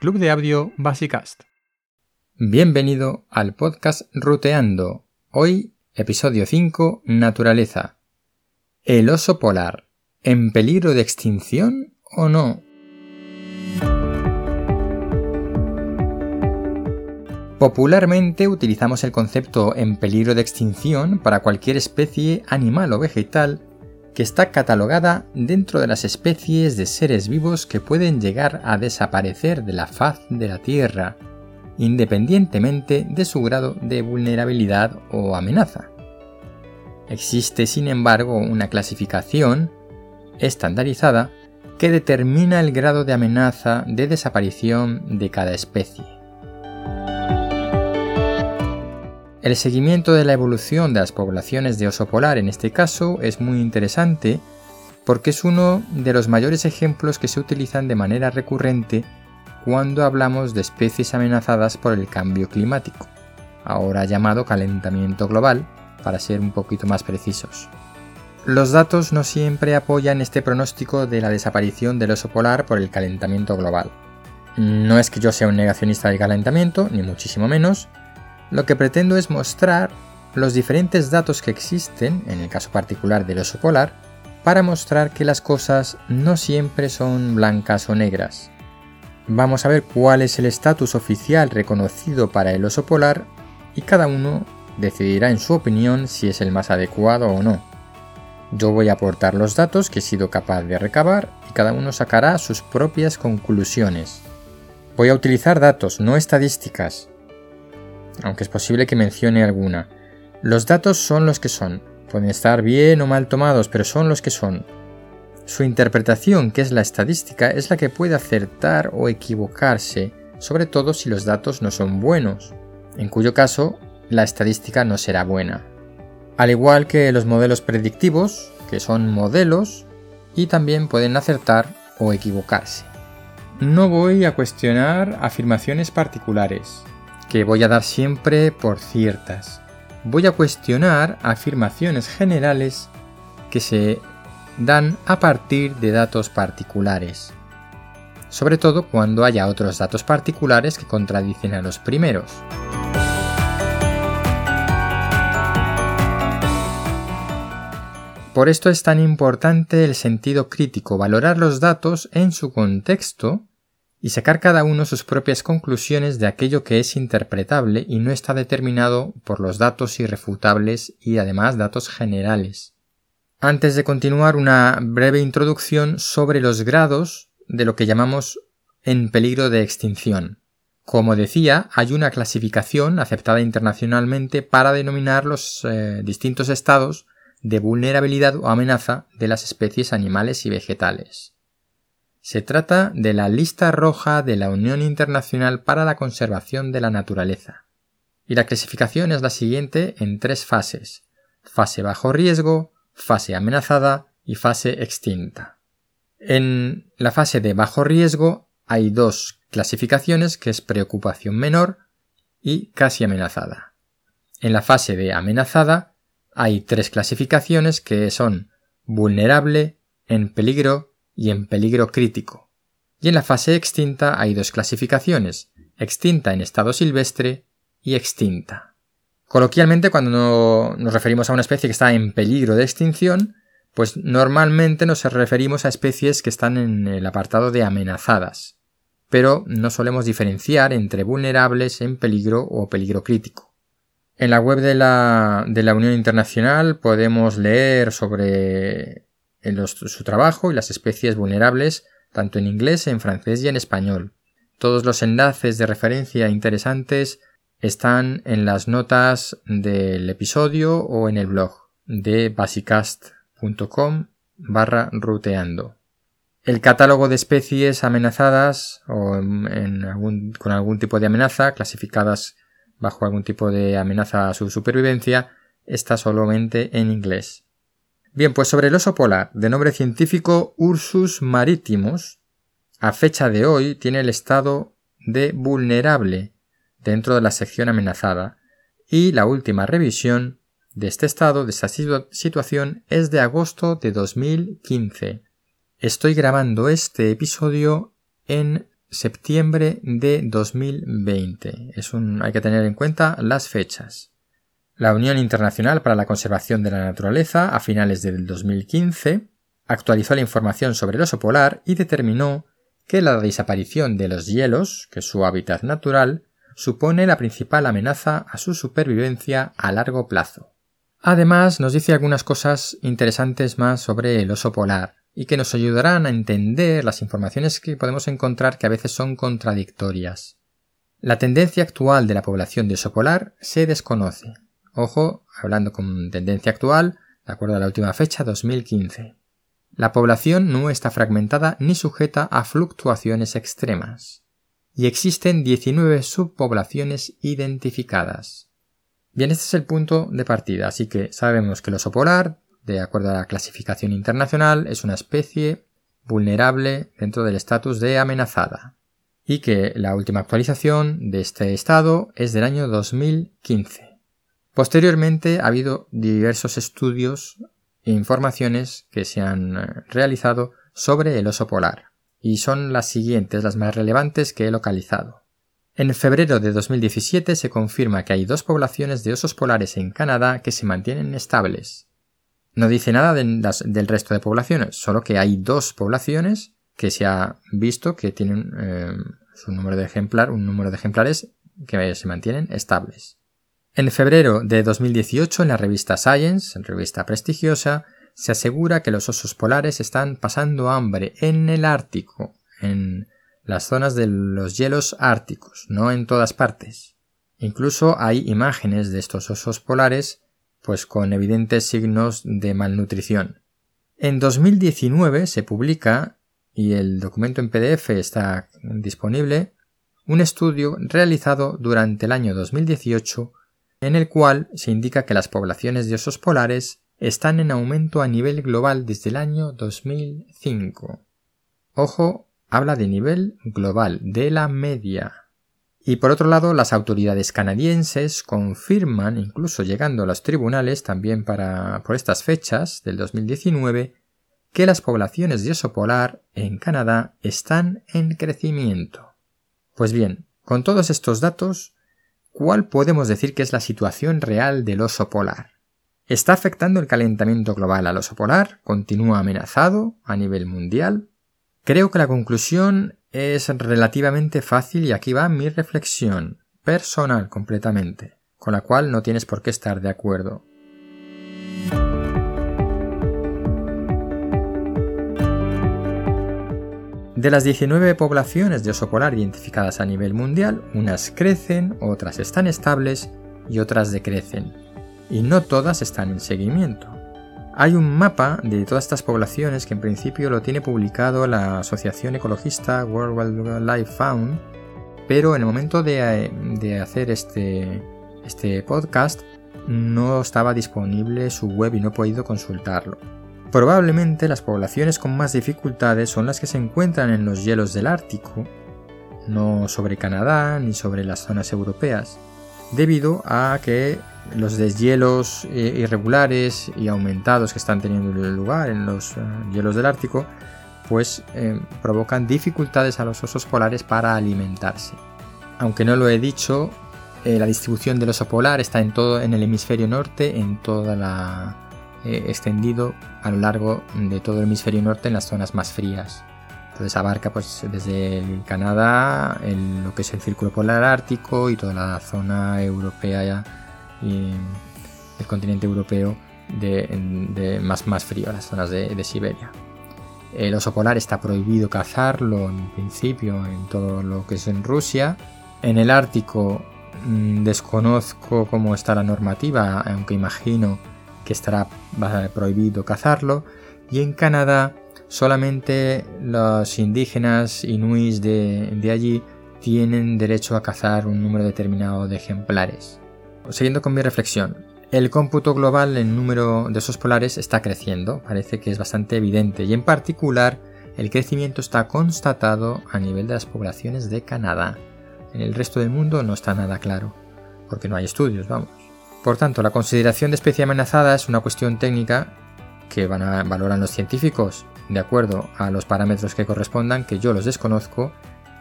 Club de Audio Basicast. Bienvenido al podcast Ruteando. Hoy, episodio 5, Naturaleza. ¿El oso polar en peligro de extinción o no? Popularmente utilizamos el concepto en peligro de extinción para cualquier especie animal o vegetal que está catalogada dentro de las especies de seres vivos que pueden llegar a desaparecer de la faz de la Tierra, independientemente de su grado de vulnerabilidad o amenaza. Existe, sin embargo, una clasificación estandarizada que determina el grado de amenaza de desaparición de cada especie. El seguimiento de la evolución de las poblaciones de oso polar en este caso es muy interesante porque es uno de los mayores ejemplos que se utilizan de manera recurrente cuando hablamos de especies amenazadas por el cambio climático, ahora llamado calentamiento global, para ser un poquito más precisos. Los datos no siempre apoyan este pronóstico de la desaparición del oso polar por el calentamiento global. No es que yo sea un negacionista del calentamiento, ni muchísimo menos, lo que pretendo es mostrar los diferentes datos que existen, en el caso particular del oso polar, para mostrar que las cosas no siempre son blancas o negras. Vamos a ver cuál es el estatus oficial reconocido para el oso polar y cada uno decidirá en su opinión si es el más adecuado o no. Yo voy a aportar los datos que he sido capaz de recabar y cada uno sacará sus propias conclusiones. Voy a utilizar datos, no estadísticas, aunque es posible que mencione alguna. Los datos son los que son. Pueden estar bien o mal tomados, pero son los que son. Su interpretación, que es la estadística, es la que puede acertar o equivocarse, sobre todo si los datos no son buenos, en cuyo caso la estadística no será buena. Al igual que los modelos predictivos, que son modelos, y también pueden acertar o equivocarse. No voy a cuestionar afirmaciones particulares, que voy a dar siempre por ciertas. Voy a cuestionar afirmaciones generales que se dan a partir de datos particulares, sobre todo cuando haya otros datos particulares que contradicen a los primeros. Por esto es tan importante el sentido crítico, valorar los datos en su contexto y sacar cada uno sus propias conclusiones de aquello que es interpretable y no está determinado por los datos irrefutables y además datos generales. Antes de continuar, una breve introducción sobre los grados de lo que llamamos en peligro de extinción. Como decía, hay una clasificación aceptada internacionalmente para denominar los eh, distintos estados de vulnerabilidad o amenaza de las especies animales y vegetales. Se trata de la lista roja de la Unión Internacional para la Conservación de la Naturaleza. Y la clasificación es la siguiente en tres fases. Fase bajo riesgo, fase amenazada y fase extinta. En la fase de bajo riesgo hay dos clasificaciones que es preocupación menor y casi amenazada. En la fase de amenazada hay tres clasificaciones que son vulnerable, en peligro y en peligro crítico. Y en la fase extinta hay dos clasificaciones, extinta en estado silvestre y extinta. Coloquialmente, cuando nos referimos a una especie que está en peligro de extinción, pues normalmente nos referimos a especies que están en el apartado de amenazadas, pero no solemos diferenciar entre vulnerables, en peligro o peligro crítico. En la web de la, de la Unión Internacional podemos leer sobre en su trabajo y las especies vulnerables tanto en inglés, en francés y en español. Todos los enlaces de referencia interesantes están en las notas del episodio o en el blog de basicast.com barra ruteando. El catálogo de especies amenazadas o con algún tipo de amenaza, clasificadas bajo algún tipo de amenaza a su supervivencia, está solamente en inglés. Bien, pues sobre el oso polar, de nombre científico Ursus maritimus, a fecha de hoy tiene el estado de vulnerable dentro de la sección amenazada y la última revisión de este estado, de esta situación, es de agosto de 2015. Estoy grabando este episodio en septiembre de 2020. Es un, hay que tener en cuenta las fechas. La Unión Internacional para la Conservación de la Naturaleza, a finales del 2015, actualizó la información sobre el oso polar y determinó que la desaparición de los hielos, que es su hábitat natural, supone la principal amenaza a su supervivencia a largo plazo. Además, nos dice algunas cosas interesantes más sobre el oso polar y que nos ayudarán a entender las informaciones que podemos encontrar que a veces son contradictorias. La tendencia actual de la población de oso polar se desconoce. Ojo, hablando con tendencia actual, de acuerdo a la última fecha, 2015. La población no está fragmentada ni sujeta a fluctuaciones extremas. Y existen 19 subpoblaciones identificadas. Bien, este es el punto de partida, así que sabemos que el oso polar, de acuerdo a la clasificación internacional, es una especie vulnerable dentro del estatus de amenazada. Y que la última actualización de este estado es del año 2015. Posteriormente ha habido diversos estudios informaciones que se han eh, realizado sobre el oso polar, y son las siguientes, las más relevantes que he localizado. En febrero de 2017 se confirma que hay dos poblaciones de osos polares en Canadá que se mantienen estables. No dice nada del resto de poblaciones, solo que hay dos poblaciones que se ha visto que tienen eh, su número de ejemplar, un número de ejemplares que se mantienen estables. En febrero de 2018, en la revista Science, revista prestigiosa, se asegura que los osos polares están pasando hambre en el Ártico, en las zonas de los hielos árticos, no en todas partes. Incluso hay imágenes de estos osos polares, pues con evidentes signos de malnutrición. En 2019 se publica, y el documento en PDF está disponible, un estudio realizado durante el año 2018 en el cual se indica que las poblaciones de osos polares están en aumento a nivel global desde el año 2005. Ojo, habla de nivel global, de la media. Y por otro lado, las autoridades canadienses confirman, incluso llegando a los tribunales también para por estas fechas del 2019, que las poblaciones de oso polar en Canadá están en crecimiento. Pues bien, con todos estos datos, ¿Cuál podemos decir que es la situación real del oso polar? ¿Está afectando el calentamiento global al oso polar? ¿Continúa amenazado a nivel mundial? Creo que la conclusión es relativamente fácil y aquí va mi reflexión, personal completamente, con la cual no tienes por qué estar de acuerdo. De las 19 poblaciones de oso polar identificadas a nivel mundial, unas crecen, otras están estables y otras decrecen. Y no todas están en seguimiento. Hay un mapa de todas estas poblaciones que en principio lo tiene publicado la asociación ecologista World Wildlife Fund, pero en el momento de, hacer este, este podcast no estaba disponible su web y no he podido consultarlo. Probablemente las poblaciones con más dificultades son las que se encuentran en los hielos del Ártico, no sobre Canadá ni sobre las zonas europeas, debido a que los deshielos eh, irregulares y aumentados que están teniendo lugar en los eh, hielos del Ártico, pues eh, provocan dificultades a los osos polares para alimentarse. Aunque no lo he dicho, la distribución del oso polar está en todo en el hemisferio norte, en toda la eh, extendido a lo largo de todo el hemisferio norte en las zonas más frías. Entonces abarca pues desde el Canadá, lo que es el círculo polar ártico y toda la zona europea y el continente europeo de, más, más frío, las zonas de, de, Siberia. El oso polar está prohibido cazarlo en principio en todo lo que es en Rusia. En el Ártico mm, desconozco cómo está la normativa, aunque imagino que estará prohibido cazarlo, y en Canadá solamente los indígenas inuits de, de allí tienen derecho a cazar un número determinado de ejemplares. Siguiendo con mi reflexión, el cómputo global en número de osos polares está creciendo, parece que es bastante evidente, y en particular el crecimiento está constatado a nivel de las poblaciones de Canadá. En el resto del mundo no está nada claro, porque no hay estudios, vamos. Por tanto, la consideración de especie amenazada es una cuestión técnica que van a valorar los científicos de acuerdo a los parámetros que correspondan, que yo los desconozco,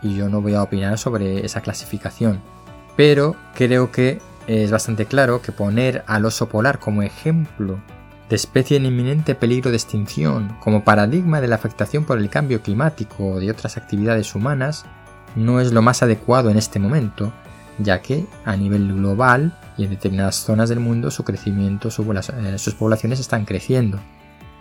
y yo no voy a opinar sobre esa clasificación. Pero creo que es bastante claro que poner al oso polar como ejemplo de especie en inminente peligro de extinción, como paradigma de la afectación por el cambio climático o de otras actividades humanas, no es lo más adecuado en este momento, ya que a nivel global y en determinadas zonas del mundo su crecimiento, eh, sus poblaciones están creciendo.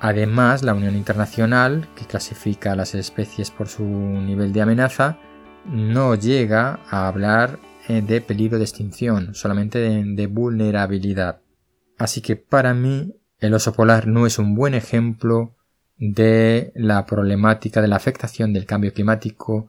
Además, la Unión Internacional, que clasifica a las especies por su nivel de amenaza, no llega a hablar eh, de peligro de extinción, solamente de, vulnerabilidad. Así que para mí el oso polar no es un buen ejemplo de la problemática de la afectación del cambio climático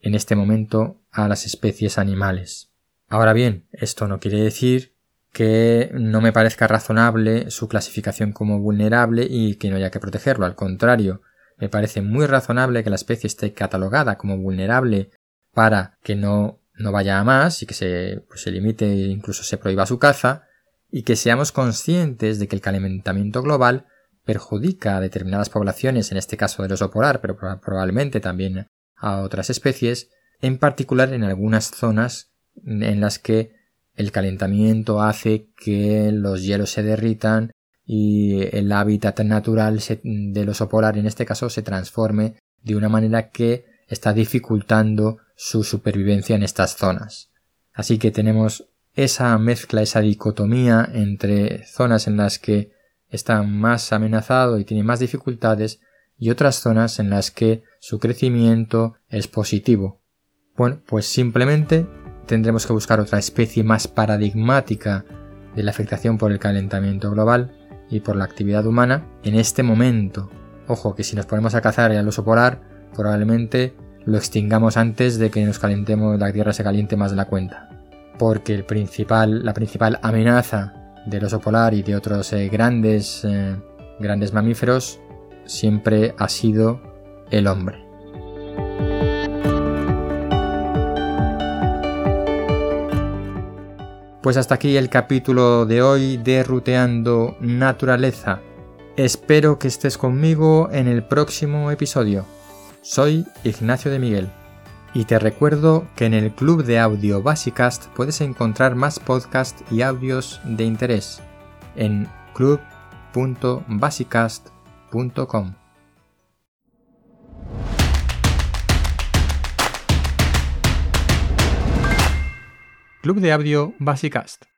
en este momento a las especies animales. Ahora bien, esto no quiere decir que no me parezca razonable su clasificación como vulnerable y que no haya que protegerlo. Al contrario, me parece muy razonable que la especie esté catalogada como vulnerable para que no, no vaya a más y que se, pues, se limite e incluso se prohíba su caza y que seamos conscientes de que el calentamiento global perjudica a determinadas poblaciones, en este caso del oso polar, pero probablemente también a otras especies, en particular en algunas zonas en las que el calentamiento hace que los hielos se derritan y el hábitat natural del oso polar en este caso se transforme de una manera que está dificultando su supervivencia en estas zonas. Así que tenemos esa mezcla, esa dicotomía entre zonas en las que está más amenazado y tiene más dificultades y otras zonas en las que su crecimiento es positivo. Bueno, pues simplemente tendremos que buscar otra especie más paradigmática de la afectación por el calentamiento global y por la actividad humana en este momento. Ojo que si nos ponemos a cazar al oso polar, probablemente lo extingamos antes de que nos calentemos, la Tierra se caliente más de la cuenta. Porque el principal, la principal amenaza del oso polar y de otros eh, grandes, eh, grandes mamíferos siempre ha sido el hombre. Pues hasta aquí el capítulo de hoy de Ruteando Naturaleza. Espero que estés conmigo en el próximo episodio. Soy Ignacio de Miguel y te recuerdo que en el club de audio Basicast puedes encontrar más podcasts y audios de interés en club.basicast.com. Club de Audio Basicast.